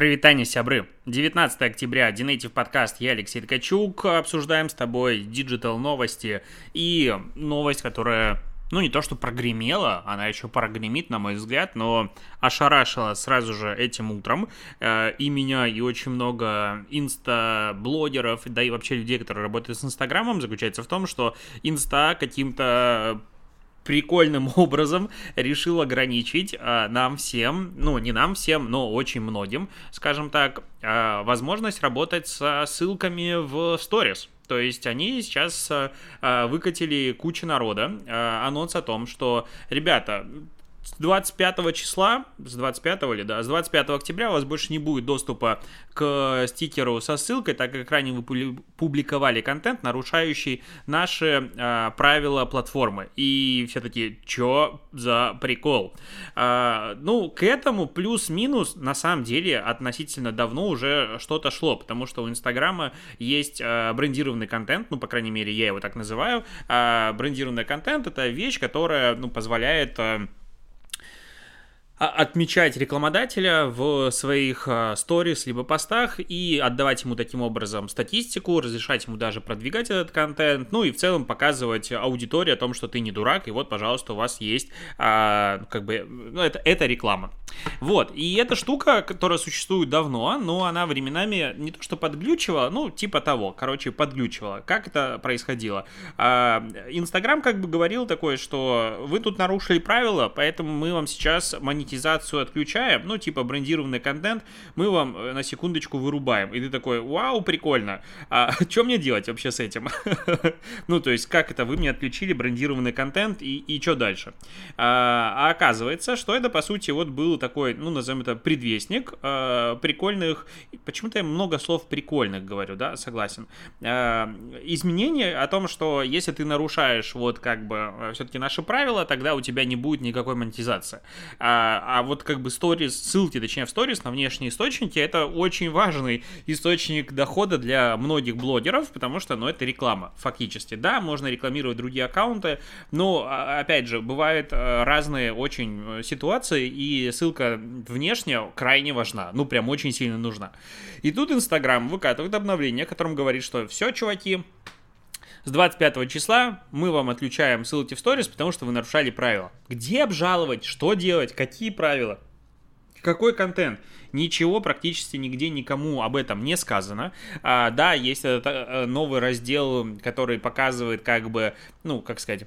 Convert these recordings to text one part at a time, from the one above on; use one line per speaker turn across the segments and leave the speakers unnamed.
Прывітанне, сябры. 19 октября, DNative подкаст, я Алексей Ткачук. Обсуждаем с тобой digital новости и новость, которая, ну не то что прогремела, она еще прогремит, на мой взгляд, но ошарашила сразу же этим утром э, и меня, и очень много инста-блогеров, да и вообще людей, которые работают с Инстаграмом, заключается в том, что инста каким-то прикольным образом решил ограничить а, нам всем, ну не нам всем, но очень многим, скажем так, а, возможность работать со ссылками в сторис. То есть они сейчас а, выкатили кучу народа а, анонс о том, что, ребята, с 25 числа, с 25 или да, с 25 октября у вас больше не будет доступа к стикеру со ссылкой, так как ранее вы публиковали контент, нарушающий наши э, правила платформы. И все таки чё за прикол? Э, ну, к этому плюс-минус на самом деле относительно давно уже что-то шло, потому что у Инстаграма есть э, брендированный контент, ну, по крайней мере, я его так называю. Э, брендированный контент — это вещь, которая, ну, позволяет... Э, отмечать рекламодателя в своих а, сторис либо постах и отдавать ему таким образом статистику, разрешать ему даже продвигать этот контент, ну и в целом показывать аудитории о том, что ты не дурак, и вот, пожалуйста, у вас есть а, как бы, ну, это, это реклама. Вот, и эта штука, которая существует давно, но она временами не то что подглючивала, ну, типа того, короче, подглючивала. Как это происходило? А, Инстаграм как бы говорил такое, что вы тут нарушили правила, поэтому мы вам сейчас монетизируем монетизацию отключаем, ну, типа брендированный контент, мы вам э, на секундочку вырубаем. И ты такой, вау, прикольно. А что мне делать вообще с этим? ну, то есть, как это, вы мне отключили брендированный контент, и, и что дальше? А, а оказывается, что это, по сути, вот был такой, ну, назовем это, предвестник а, прикольных, почему-то я много слов прикольных говорю, да, согласен. А, изменение о том, что если ты нарушаешь вот как бы э, все-таки наши правила, тогда у тебя не будет никакой монетизации. А, вот как бы сторис, ссылки, точнее, в сторис на внешние источники, это очень важный источник дохода для многих блогеров, потому что, ну, это реклама, фактически. Да, можно рекламировать другие аккаунты, но, а, опять же, бывают э, разные очень э, ситуации, и ссылка внешняя крайне важна, ну, прям очень сильно нужна. И тут Инстаграм выкатывает обновление, которым говорит, что все, чуваки, с 25 числа мы вам отключаем ссылки в сторис, потому что вы нарушали правила. Где обжаловать? Что делать? Какие правила? Какой контент? Ничего практически нигде никому об этом не сказано. А, да, есть этот э, новый раздел, который показывает как бы, ну, как сказать,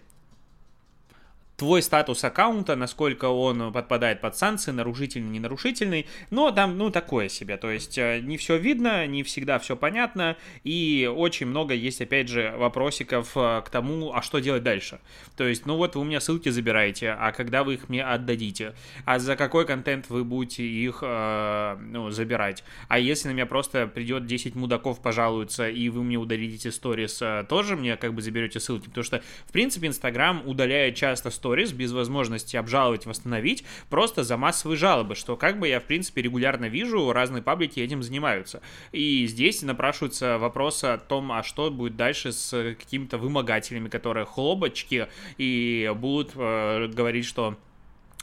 твой статус аккаунта, насколько он подпадает под санкции, нарушительный, ненарушительный, но там, ну, такое себе, то есть э, не все видно, не всегда все понятно, и очень много есть, опять же, вопросиков э, к тому, а что делать дальше. То есть, ну вот вы у меня ссылки забираете, а когда вы их мне отдадите, а за какой контент вы будете их, э, ну, забирать, а если на меня просто придет 10 мудаков пожалуются, и вы мне удалите сторис, э, тоже мне как бы заберете ссылки, потому что, в принципе, Инстаграм удаляет часто сторис без возможности обжаловать, восстановить, просто за массовые жалобы, что как бы я, в принципе, регулярно вижу, разные паблики этим занимаются. И здесь напрашиваются вопросы о том, а что будет дальше с какими-то вымогателями, которые хлопочки и будут э, говорить, что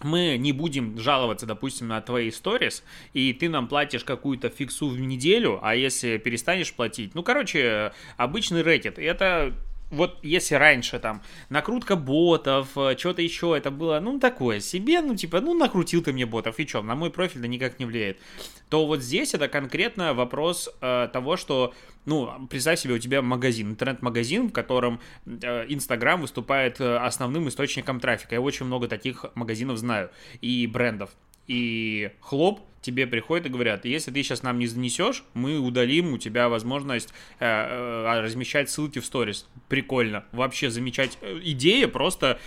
мы не будем жаловаться, допустим, на твои сторис, и ты нам платишь какую-то фиксу в неделю, а если перестанешь платить, ну, короче, обычный рэкет. Это вот если раньше там накрутка ботов, э, что-то еще, это было, ну, такое себе, ну, типа, ну, накрутил ты мне ботов, и что, на мой профиль да никак не влияет, то вот здесь это конкретно вопрос э, того, что, ну, представь себе, у тебя магазин, интернет-магазин, в котором э, Инстаграм выступает э, основным источником трафика. Я очень много таких магазинов знаю и брендов. И хлоп, тебе приходят и говорят, если ты сейчас нам не занесешь, мы удалим у тебя возможность э, э, размещать ссылки в сторис. Прикольно. Вообще замечать. Э, идея просто...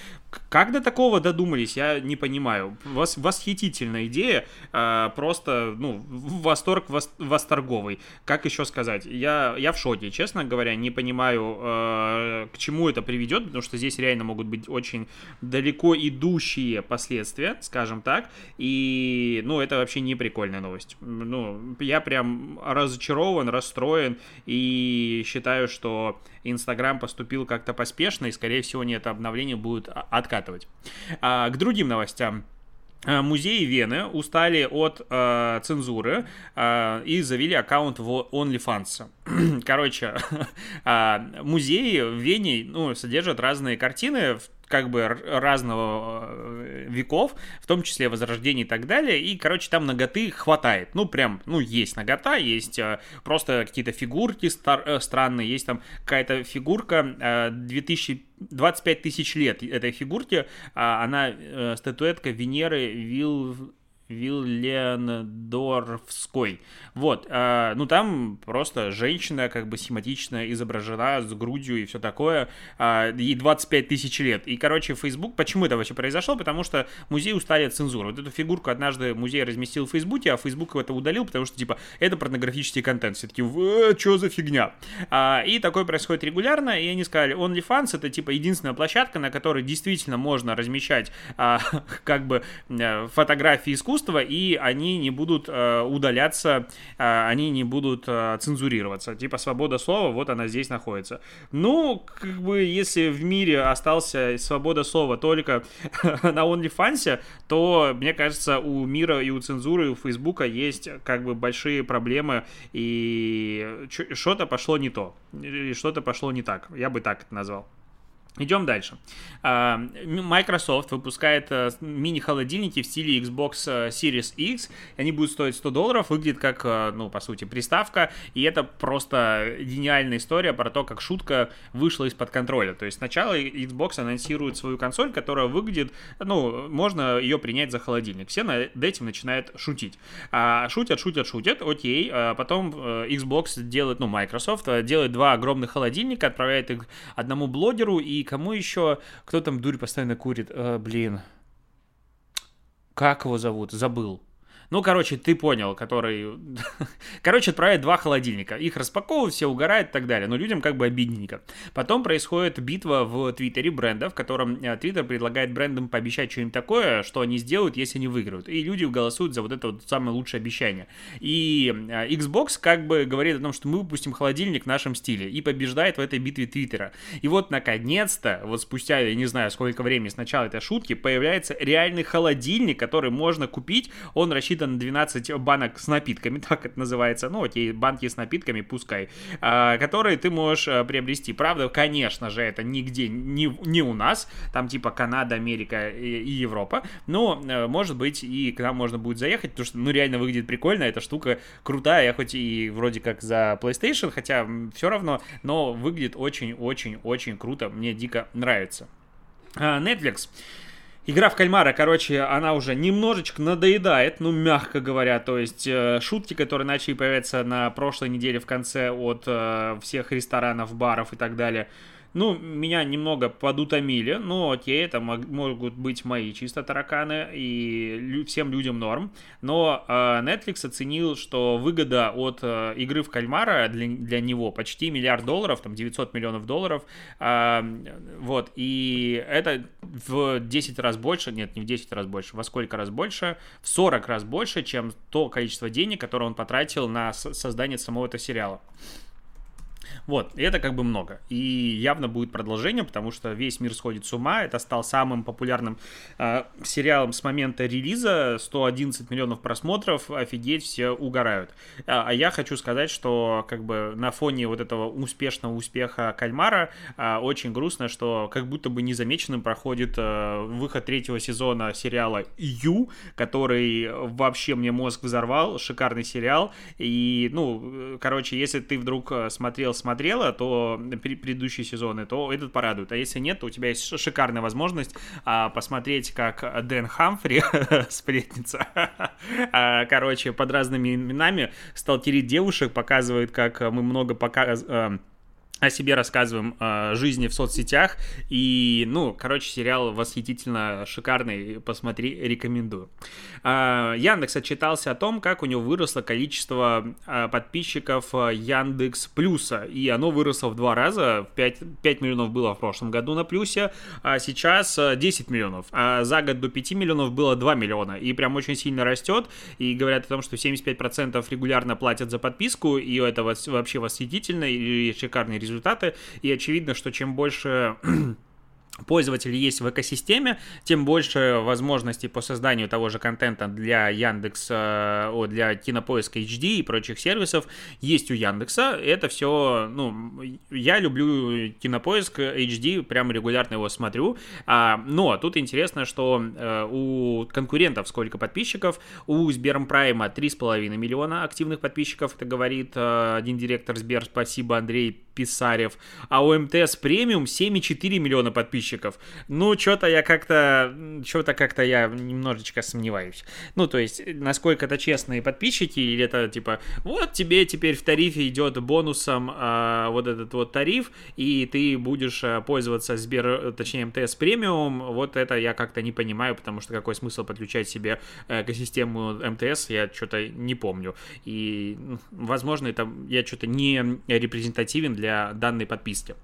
Как до такого додумались, я не понимаю. Вос, восхитительная идея. Э, просто, ну, восторг вос, восторговый. Как еще сказать? Я, я в шоке, честно говоря. Не понимаю, э, к чему это приведет, потому что здесь реально могут быть очень далеко идущие последствия, скажем так. И, ну, это вообще не прикольная новость. Ну, я прям разочарован, расстроен и считаю, что Инстаграм поступил как-то поспешно, и, скорее всего, не это обновление будет откатывать. А, к другим новостям. Э, музеи Вены устали от э, цензуры э, и завели аккаунт в OnlyFans. Короче, э, музеи в Вене ну, содержат разные картины, как бы разного э, веков, в том числе возрождения и так далее, и, короче, там ноготы хватает, ну, прям, ну, есть нагота, есть э, просто какие-то фигурки стар, э, странные, есть там какая-то фигурка э, 2000 25 тысяч лет этой фигурке, а она статуэтка Венеры Вил Виллендорфской. Вот, э, ну там просто женщина как бы схематично изображена с грудью и все такое, э, ей 25 тысяч лет. И, короче, Facebook, почему это вообще произошло? Потому что музей устали от цензуры. Вот эту фигурку однажды музей разместил в Фейсбуке, а Facebook это удалил, потому что, типа, это порнографический контент. Все таки э, что за фигня? А, и такое происходит регулярно, и они сказали, OnlyFans это, типа, единственная площадка, на которой действительно можно размещать, а, как бы, э, фотографии искусства, искусства, и они не будут э, удаляться, э, они не будут э, цензурироваться. Типа свобода слова, вот она здесь находится. Ну, как бы, если в мире остался свобода слова только на OnlyFans, то, мне кажется, у мира и у цензуры, и у Фейсбука есть как бы большие проблемы, и что-то пошло не то, и что-то пошло не так. Я бы так это назвал. Идем дальше. А, Microsoft выпускает э, мини-холодильники в стиле Xbox э, Series X. Они будут стоить 100 долларов, выглядит как, э, ну, по сути, приставка. И это просто гениальная история про то, как шутка вышла из-под контроля. То есть сначала Xbox анонсирует свою консоль, которая выглядит, ну, можно ее принять за холодильник. Все над этим начинают шутить. А, шутят, шутят, шутят, окей. А потом Xbox делает, ну, Microsoft делает два огромных холодильника, отправляет их одному блогеру и кому еще? Кто там дурь постоянно курит? А, блин. Как его зовут? Забыл. Ну, короче, ты понял, который... короче, отправляет два холодильника. Их распаковывают, все угорают и так далее. Но людям как бы обидненько. Потом происходит битва в Твиттере брендов, в котором э, Твиттер предлагает брендам пообещать что-нибудь такое, что они сделают, если они выиграют. И люди голосуют за вот это вот самое лучшее обещание. И э, Xbox как бы говорит о том, что мы выпустим холодильник в нашем стиле. И побеждает в этой битве Твиттера. И вот, наконец-то, вот спустя, я не знаю, сколько времени с начала этой шутки, появляется реальный холодильник, который можно купить. Он рассчитан рассчитан 12 банок с напитками, так это называется, ну, окей, банки с напитками, пускай, а, которые ты можешь а, приобрести. Правда, конечно же, это нигде не, не у нас, там типа Канада, Америка и, Европа, но, а, может быть, и к нам можно будет заехать, потому что, ну, реально выглядит прикольно, эта штука крутая, я хоть и вроде как за PlayStation, хотя все равно, но выглядит очень-очень-очень круто, мне дико нравится. Netflix. Игра в кальмара, короче, она уже немножечко надоедает, ну, мягко говоря, то есть э, шутки, которые начали появляться на прошлой неделе в конце от э, всех ресторанов, баров и так далее, ну, меня немного подутомили, но окей, это могут быть мои чисто тараканы, и всем людям норм. Но э, Netflix оценил, что выгода от э, игры в кальмара для, для него почти миллиард долларов, там 900 миллионов долларов. Э, вот, и это в 10 раз больше, нет, не в 10 раз больше, во сколько раз больше, в 40 раз больше, чем то количество денег, которое он потратил на создание самого этого сериала. Вот, и это как бы много. И явно будет продолжение, потому что весь мир сходит с ума. Это стал самым популярным э, сериалом с момента релиза. 111 миллионов просмотров, офигеть, все угорают. А, а я хочу сказать, что как бы на фоне вот этого успешного успеха Кальмара э, очень грустно, что как будто бы незамеченным проходит э, выход третьего сезона сериала Ю, который вообще мне мозг взорвал. Шикарный сериал. И, ну, короче, если ты вдруг смотрел смотрела, то предыдущие сезоны, то этот порадует. А если нет, то у тебя есть шикарная возможность а, посмотреть, как Дэн Хамфри, сплетница, а, короче, под разными именами сталкерит девушек, показывает, как мы много показываем о себе рассказываем, о жизни в соцсетях. И, ну, короче, сериал восхитительно шикарный. Посмотри, рекомендую. А, Яндекс отчитался о том, как у него выросло количество а, подписчиков Яндекс Плюса. И оно выросло в два раза. 5, 5 миллионов было в прошлом году на Плюсе, а сейчас 10 миллионов. А за год до 5 миллионов было 2 миллиона. И прям очень сильно растет. И говорят о том, что 75% регулярно платят за подписку. И это вообще восхитительно и шикарный результаты, и очевидно, что чем больше пользователей есть в экосистеме, тем больше возможностей по созданию того же контента для Яндекса, о, для Кинопоиска HD и прочих сервисов. Есть у Яндекса. Это все, ну, я люблю Кинопоиск HD, прям регулярно его смотрю. А, но тут интересно, что а, у конкурентов сколько подписчиков, у Сберпрайма 3,5 миллиона активных подписчиков, это говорит а, один директор Сбер, спасибо, Андрей Писарев, а у МТС премиум 7,4 миллиона подписчиков. Ну, что-то я как-то, что-то как-то я немножечко сомневаюсь. Ну, то есть, насколько это честные подписчики, или это типа, вот тебе теперь в тарифе идет бонусом а, вот этот вот тариф, и ты будешь а, пользоваться Сбер, точнее, МТС премиум, вот это я как-то не понимаю, потому что какой смысл подключать себе экосистему МТС, я что-то не помню. И, возможно, это я что-то не репрезентативен для для данной подписки.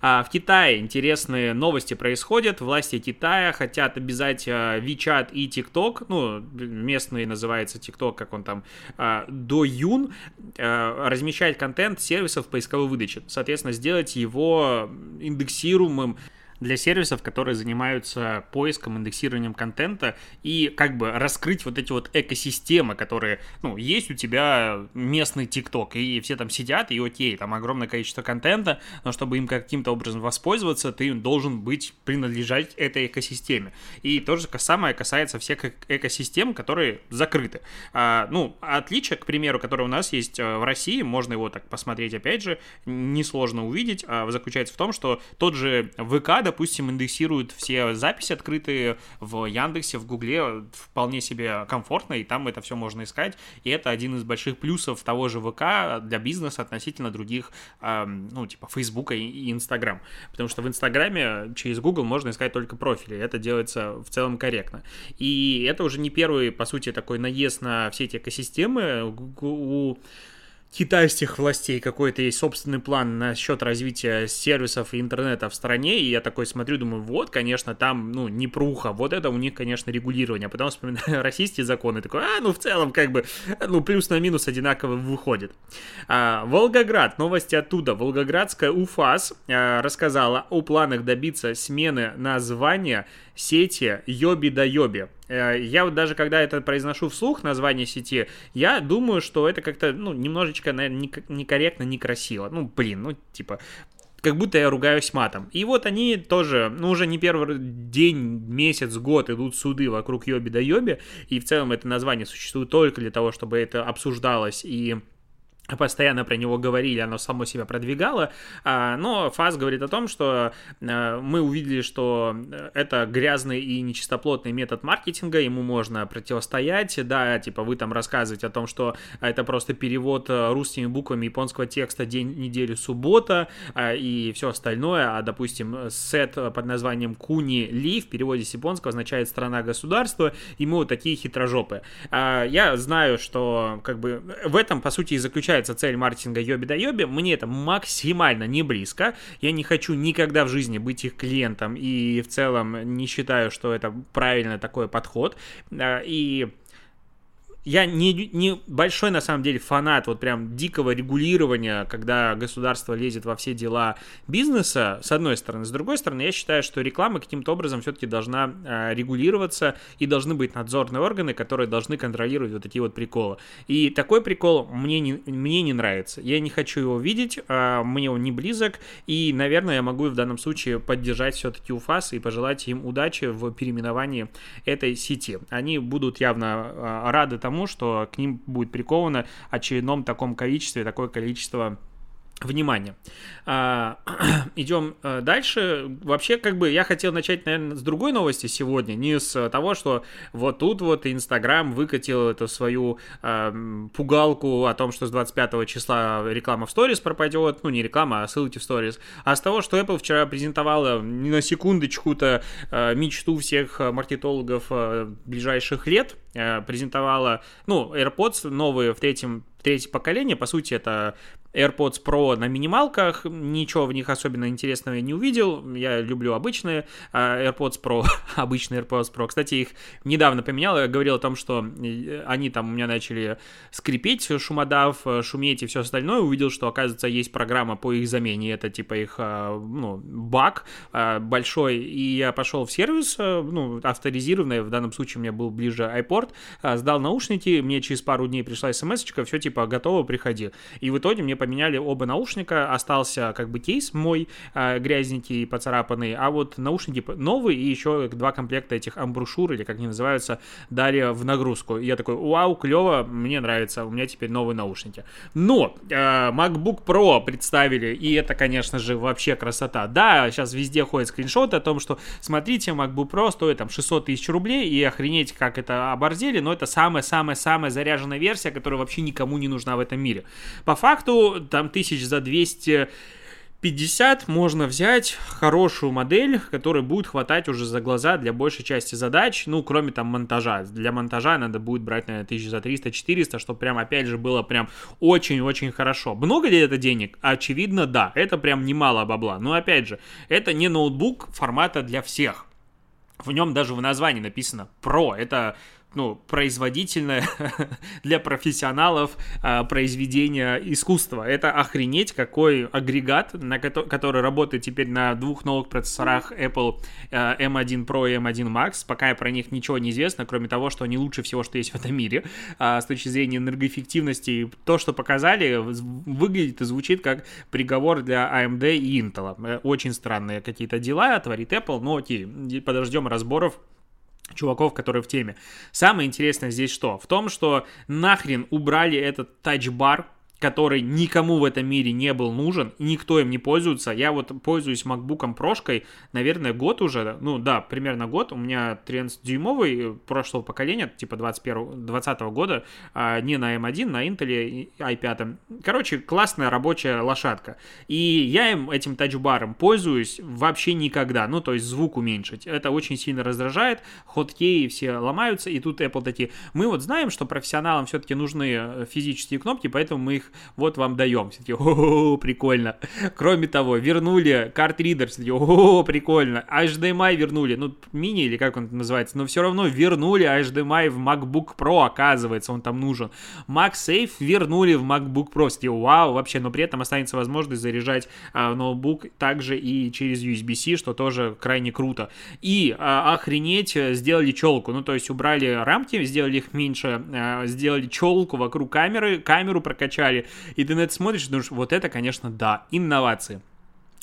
А в Китае интересные новости происходят. Власти Китая хотят обязать а, WeChat и TikTok, ну, местный называется TikTok, как он там, а, до Юн, а, размещать контент сервисов поисковой выдачи. Соответственно, сделать его индексируемым для сервисов, которые занимаются поиском, индексированием контента и как бы раскрыть вот эти вот экосистемы, которые, ну, есть у тебя местный ТикТок, и все там сидят, и окей, там огромное количество контента, но чтобы им каким-то образом воспользоваться, ты должен быть, принадлежать этой экосистеме. И то же самое касается всех экосистем, которые закрыты. А, ну, отличие, к примеру, которое у нас есть э, в России, можно его так посмотреть, опять же, несложно увидеть, а, заключается в том, что тот же ВК, допустим, индексируют все записи открытые в Яндексе, в Гугле вполне себе комфортно, и там это все можно искать. И это один из больших плюсов того же ВК для бизнеса относительно других, э, ну, типа Фейсбука и Инстаграм. Потому что в Инстаграме через Google можно искать только профили. Это делается в целом корректно. И это уже не первый, по сути, такой наезд на все эти экосистемы. У китайских властей какой-то есть собственный план насчет развития сервисов и интернета в стране, и я такой смотрю, думаю, вот, конечно, там, ну, не пруха, вот это у них, конечно, регулирование, а потом вспоминаю российские законы, такой, а, ну, в целом, как бы, ну, плюс на минус одинаково выходит. А, Волгоград, новости оттуда. Волгоградская УФАС а, рассказала о планах добиться смены названия сети Йоби да Йоби. Э, я вот даже когда это произношу вслух, название сети, я думаю, что это как-то, ну, немножечко, наверное, некорректно, некрасиво. Ну, блин, ну, типа, как будто я ругаюсь матом. И вот они тоже, ну, уже не первый день, месяц, год идут суды вокруг Йоби да Йоби, и в целом это название существует только для того, чтобы это обсуждалось и постоянно про него говорили, оно само себя продвигало, а, но ФАС говорит о том, что э, мы увидели, что это грязный и нечистоплотный метод маркетинга, ему можно противостоять, да, типа вы там рассказываете о том, что это просто перевод э, русскими буквами японского текста день, недели, суббота а, и все остальное, а, допустим, сет под названием Куни Ли в переводе с японского означает страна-государство, и мы вот такие хитрожопы. Я знаю, что как бы в этом, по сути, и заключается является цель маркетинга Йоби да Йоби, мне это максимально не близко. Я не хочу никогда в жизни быть их клиентом и в целом не считаю, что это правильный такой подход. А, и я не, не большой, на самом деле, фанат вот прям дикого регулирования, когда государство лезет во все дела бизнеса, с одной стороны. С другой стороны, я считаю, что реклама каким-то образом все-таки должна э, регулироваться, и должны быть надзорные органы, которые должны контролировать вот такие вот приколы. И такой прикол мне не, мне не нравится. Я не хочу его видеть, э, мне он не близок, и, наверное, я могу в данном случае поддержать все-таки УФАС и пожелать им удачи в переименовании этой сети. Они будут явно э, рады тому, тому, что к ним будет приковано очередном таком количестве, такое количество внимания. А, идем а, дальше. Вообще, как бы, я хотел начать, наверное, с другой новости сегодня, не с того, что вот тут вот Инстаграм выкатил эту свою а, пугалку о том, что с 25 числа реклама в сторис пропадет, ну, не реклама, а ссылки в сторис, а с того, что Apple вчера презентовала не на секундочку-то а, мечту всех маркетологов а, ближайших лет, а, презентовала, ну, AirPods новые в третьем третье поколение, по сути, это AirPods Pro на минималках, ничего в них особенно интересного я не увидел, я люблю обычные а AirPods Pro, обычные AirPods Pro, кстати, их недавно поменял, я говорил о том, что э, они там у меня начали скрипеть, шумодав, шуметь и все остальное, увидел, что, оказывается, есть программа по их замене, это типа их, а, ну, баг а, большой, и я пошел в сервис, а, ну, авторизированный, в данном случае у меня был ближе iPort, сдал наушники, мне через пару дней пришла смс все типа готово, приходи. И в итоге мне поменяли оба наушника, остался как бы кейс мой э, грязненький, поцарапанный, а вот наушники новые и еще два комплекта этих амбрушюр, или как они называются, дали в нагрузку. И я такой, вау, клево, мне нравится, у меня теперь новые наушники. Но э, MacBook Pro представили, и это, конечно же, вообще красота. Да, сейчас везде ходят скриншоты о том, что, смотрите, MacBook Pro стоит там 600 тысяч рублей, и охренеть, как это оборзели, но это самая-самая-самая заряженная версия, которая вообще никому не нужна в этом мире. По факту, там тысяч за 200 50 можно взять хорошую модель, которая будет хватать уже за глаза для большей части задач, ну, кроме там монтажа. Для монтажа надо будет брать, наверное, тысяч за 300-400, чтобы прям, опять же, было прям очень-очень хорошо. Много ли это денег? Очевидно, да. Это прям немало бабла. Но, опять же, это не ноутбук формата для всех. В нем даже в названии написано Pro. Это ну, производительное для профессионалов а, произведение искусства. Это охренеть какой агрегат, на ко- который работает теперь на двух новых процессорах Apple а, M1 Pro и M1 Max. Пока про них ничего не известно, кроме того, что они лучше всего, что есть в этом мире а, с точки зрения энергоэффективности. То, что показали, выглядит и звучит как приговор для AMD и Intel. Э, очень странные какие-то дела творит Apple, но окей, подождем разборов чуваков, которые в теме. Самое интересное здесь что? В том, что нахрен убрали этот тачбар, который никому в этом мире не был нужен, никто им не пользуется. Я вот пользуюсь MacBook прошкой, наверное, год уже, ну да, примерно год. У меня 13-дюймовый прошлого поколения, типа 21 20 года, а не на M1, на Intel i5. Короче, классная рабочая лошадка. И я им, этим тачбаром пользуюсь вообще никогда, ну то есть звук уменьшить. Это очень сильно раздражает, хоткеи все ломаются, и тут Apple такие, мы вот знаем, что профессионалам все-таки нужны э, физические кнопки, поэтому мы их вот вам даем. Все таки о, прикольно. Кроме того, вернули карт-ридер, все таки о, прикольно. HDMI вернули, ну, мини или как он называется, но все равно вернули HDMI в MacBook Pro, оказывается, он там нужен. MagSafe вернули в MacBook Pro, все вау, вообще, но при этом останется возможность заряжать а, ноутбук также и через USB-C, что тоже крайне круто. И а, охренеть, сделали челку, ну, то есть убрали рамки, сделали их меньше, а, сделали челку вокруг камеры, камеру прокачали, и ты на это смотришь и думаешь, вот это, конечно, да, инновации.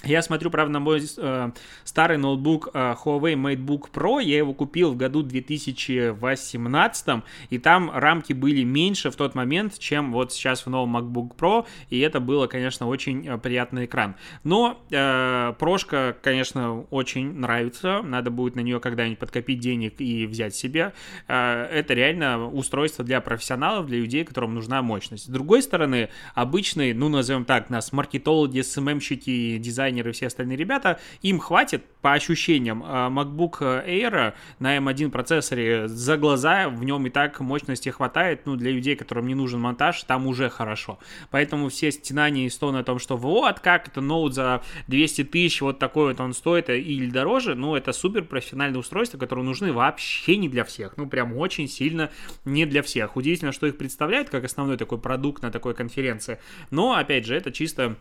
Я смотрю, правда, на мой э, старый ноутбук э, Huawei MateBook Pro. Я его купил в году 2018, и там рамки были меньше в тот момент, чем вот сейчас в новом MacBook Pro, и это было, конечно, очень э, приятный экран. Но э, прошка, конечно, очень нравится. Надо будет на нее когда-нибудь подкопить денег и взять себе. Э, это реально устройство для профессионалов, для людей, которым нужна мощность. С другой стороны, обычный, ну, назовем так, нас маркетологи, СММщики, дизайнеры, дизайнеры и все остальные ребята, им хватит, по ощущениям, а, MacBook Air на M1 процессоре за глаза, в нем и так мощности хватает, ну, для людей, которым не нужен монтаж, там уже хорошо. Поэтому все стенания и стоны о том, что вот, как это ноут за 200 тысяч, вот такой вот он стоит или дороже, ну, это супер профессиональные устройства, которые нужны вообще не для всех, ну, прям очень сильно не для всех. Удивительно, что их представляют как основной такой продукт на такой конференции, но, опять же, это чисто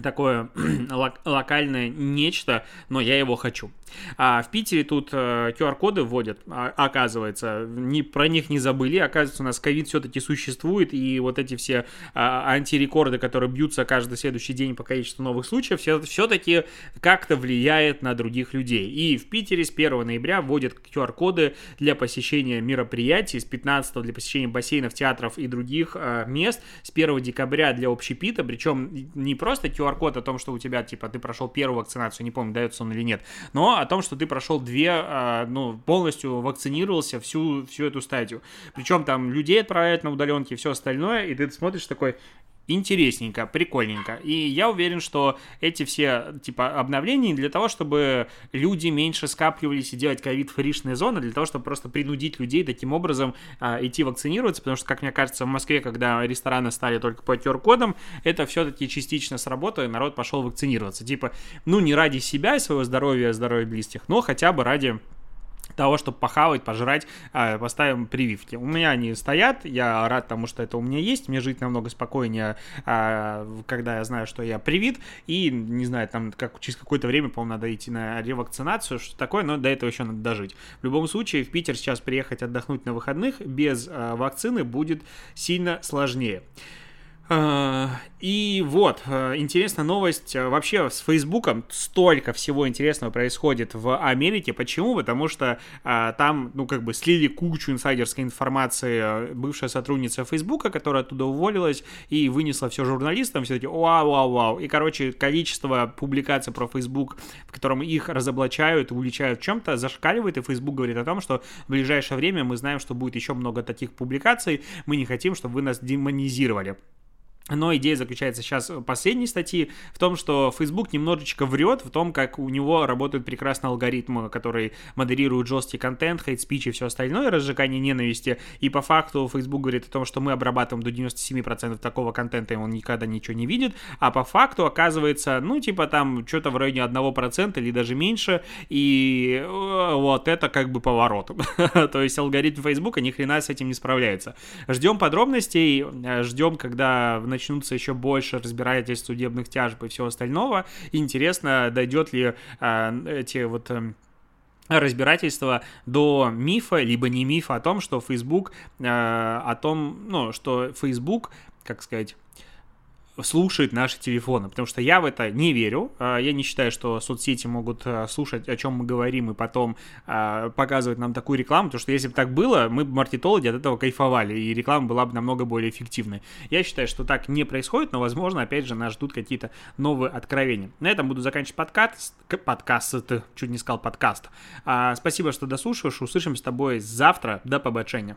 такое лок- локальное нечто, но я его хочу. А в Питере тут э, QR-коды вводят, а, оказывается, не, про них не забыли, оказывается, у нас ковид все-таки существует, и вот эти все а, антирекорды, которые бьются каждый следующий день по количеству новых случаев, все, все-таки как-то влияет на других людей. И в Питере с 1 ноября вводят QR-коды для посещения мероприятий, с 15 для посещения бассейнов, театров и других а, мест, с 1 декабря для общепита, причем не просто QR QR-код о том, что у тебя, типа, ты прошел первую вакцинацию, не помню, дается он или нет, но о том, что ты прошел две, а, ну, полностью вакцинировался всю, всю эту стадию. Причем там людей отправляют на удаленки и все остальное, и ты смотришь такой, интересненько, прикольненько. И я уверен, что эти все, типа, обновления для того, чтобы люди меньше скапливались и делать ковид-фришные зоны, для того, чтобы просто принудить людей таким образом а, идти вакцинироваться, потому что, как мне кажется, в Москве, когда рестораны стали только по QR-кодам, это все-таки частично сработало, и народ пошел вакцинироваться. Типа, ну, не ради себя и своего здоровья, здоровья близких, но хотя бы ради того, чтобы похавать, пожрать, а, поставим прививки. У меня они стоят, я рад тому, что это у меня есть, мне жить намного спокойнее, а, когда я знаю, что я привит, и, не знаю, там как, через какое-то время, по-моему, надо идти на ревакцинацию, что такое, но до этого еще надо дожить. В любом случае, в Питер сейчас приехать отдохнуть на выходных без а, вакцины будет сильно сложнее. А, и вот, а, интересная новость. А, вообще с Фейсбуком столько всего интересного происходит в Америке. Почему? Потому что там, ну, как бы слили кучу инсайдерской информации бывшая сотрудница Фейсбука, которая оттуда уволилась и вынесла все журналистам, все таки вау, вау, вау. И, короче, количество публикаций про Фейсбук, в котором их разоблачают, уличают в чем-то, зашкаливает, и Фейсбук говорит о том, что в ближайшее время мы знаем, что будет еще много таких публикаций, мы не хотим, чтобы вы нас демонизировали. Но идея заключается сейчас в последней статьи в том, что Facebook немножечко врет в том, как у него работают прекрасный алгоритм, который модерирует жесткий контент, хейт-спич и все остальное, разжигание ненависти. И по факту Facebook говорит о том, что мы обрабатываем до 97% такого контента, и он никогда ничего не видит. А по факту оказывается, ну, типа там что-то в районе 1% или даже меньше. И э, вот это как бы поворот. То есть алгоритм Facebook ни хрена с этим не справляется. Ждем подробностей, э, ждем, когда в начнутся еще больше разбирательств судебных тяжб и всего остального. интересно, дойдет ли э, эти вот э, разбирательства до мифа, либо не мифа о том, что Facebook, э, о том, ну, что Facebook, как сказать, слушает наши телефоны, потому что я в это не верю. А, я не считаю, что соцсети могут а, слушать, о чем мы говорим, и потом а, показывать нам такую рекламу, потому что если бы так было, мы бы маркетологи от этого кайфовали, и реклама была бы намного более эффективной. Я считаю, что так не происходит, но, возможно, опять же, нас ждут какие-то новые откровения. На этом буду заканчивать подкаст. Подкаст, чуть не сказал подкаст. Спасибо, что дослушиваешь. Услышимся с тобой завтра. До побачення.